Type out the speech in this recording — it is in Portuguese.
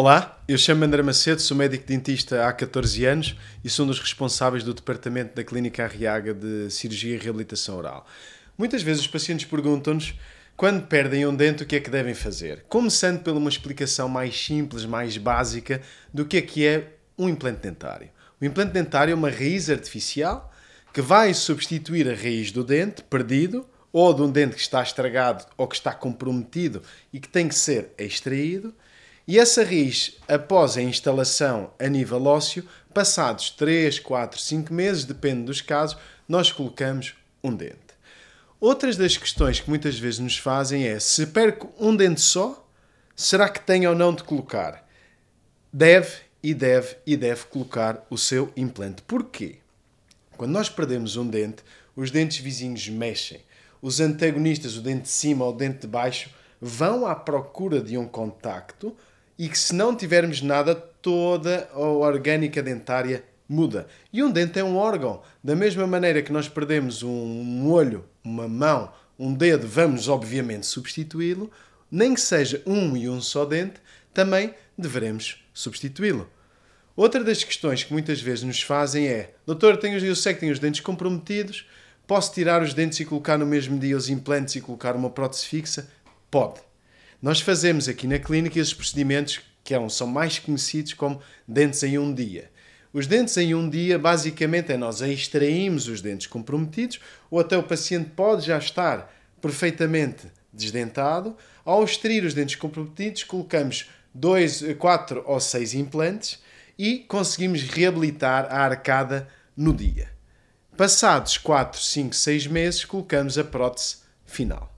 Olá, eu chamo-me André Macedo, sou médico dentista há 14 anos e sou um dos responsáveis do departamento da Clínica Arriaga de Cirurgia e Reabilitação Oral. Muitas vezes os pacientes perguntam-nos quando perdem um dente o que é que devem fazer, começando por uma explicação mais simples, mais básica do que é que é um implante dentário. O implante dentário é uma raiz artificial que vai substituir a raiz do dente perdido ou de um dente que está estragado ou que está comprometido e que tem que ser extraído e essa raiz, após a instalação a nível ósseo, passados 3, 4, 5 meses, depende dos casos, nós colocamos um dente. Outras das questões que muitas vezes nos fazem é: se perco um dente só, será que tenho ou não de colocar? Deve e deve e deve colocar o seu implante. Porquê? Quando nós perdemos um dente, os dentes vizinhos mexem. Os antagonistas, o dente de cima ou o dente de baixo, vão à procura de um contacto e que se não tivermos nada, toda a orgânica dentária muda. E um dente é um órgão. Da mesma maneira que nós perdemos um olho, uma mão, um dedo, vamos obviamente substituí-lo, nem que seja um e um só dente, também deveremos substituí-lo. Outra das questões que muitas vezes nos fazem é: Doutor, tenho, eu sei que tenho os dentes comprometidos, posso tirar os dentes e colocar no mesmo dia os implantes e colocar uma prótese fixa? Pode. Nós fazemos aqui na clínica esses procedimentos que são mais conhecidos como dentes em um dia. Os dentes em um dia, basicamente, é nós extraímos os dentes comprometidos ou até o paciente pode já estar perfeitamente desdentado. Ao extrair os dentes comprometidos, colocamos dois, quatro ou seis implantes e conseguimos reabilitar a arcada no dia. Passados 4, 5, 6 meses, colocamos a prótese final.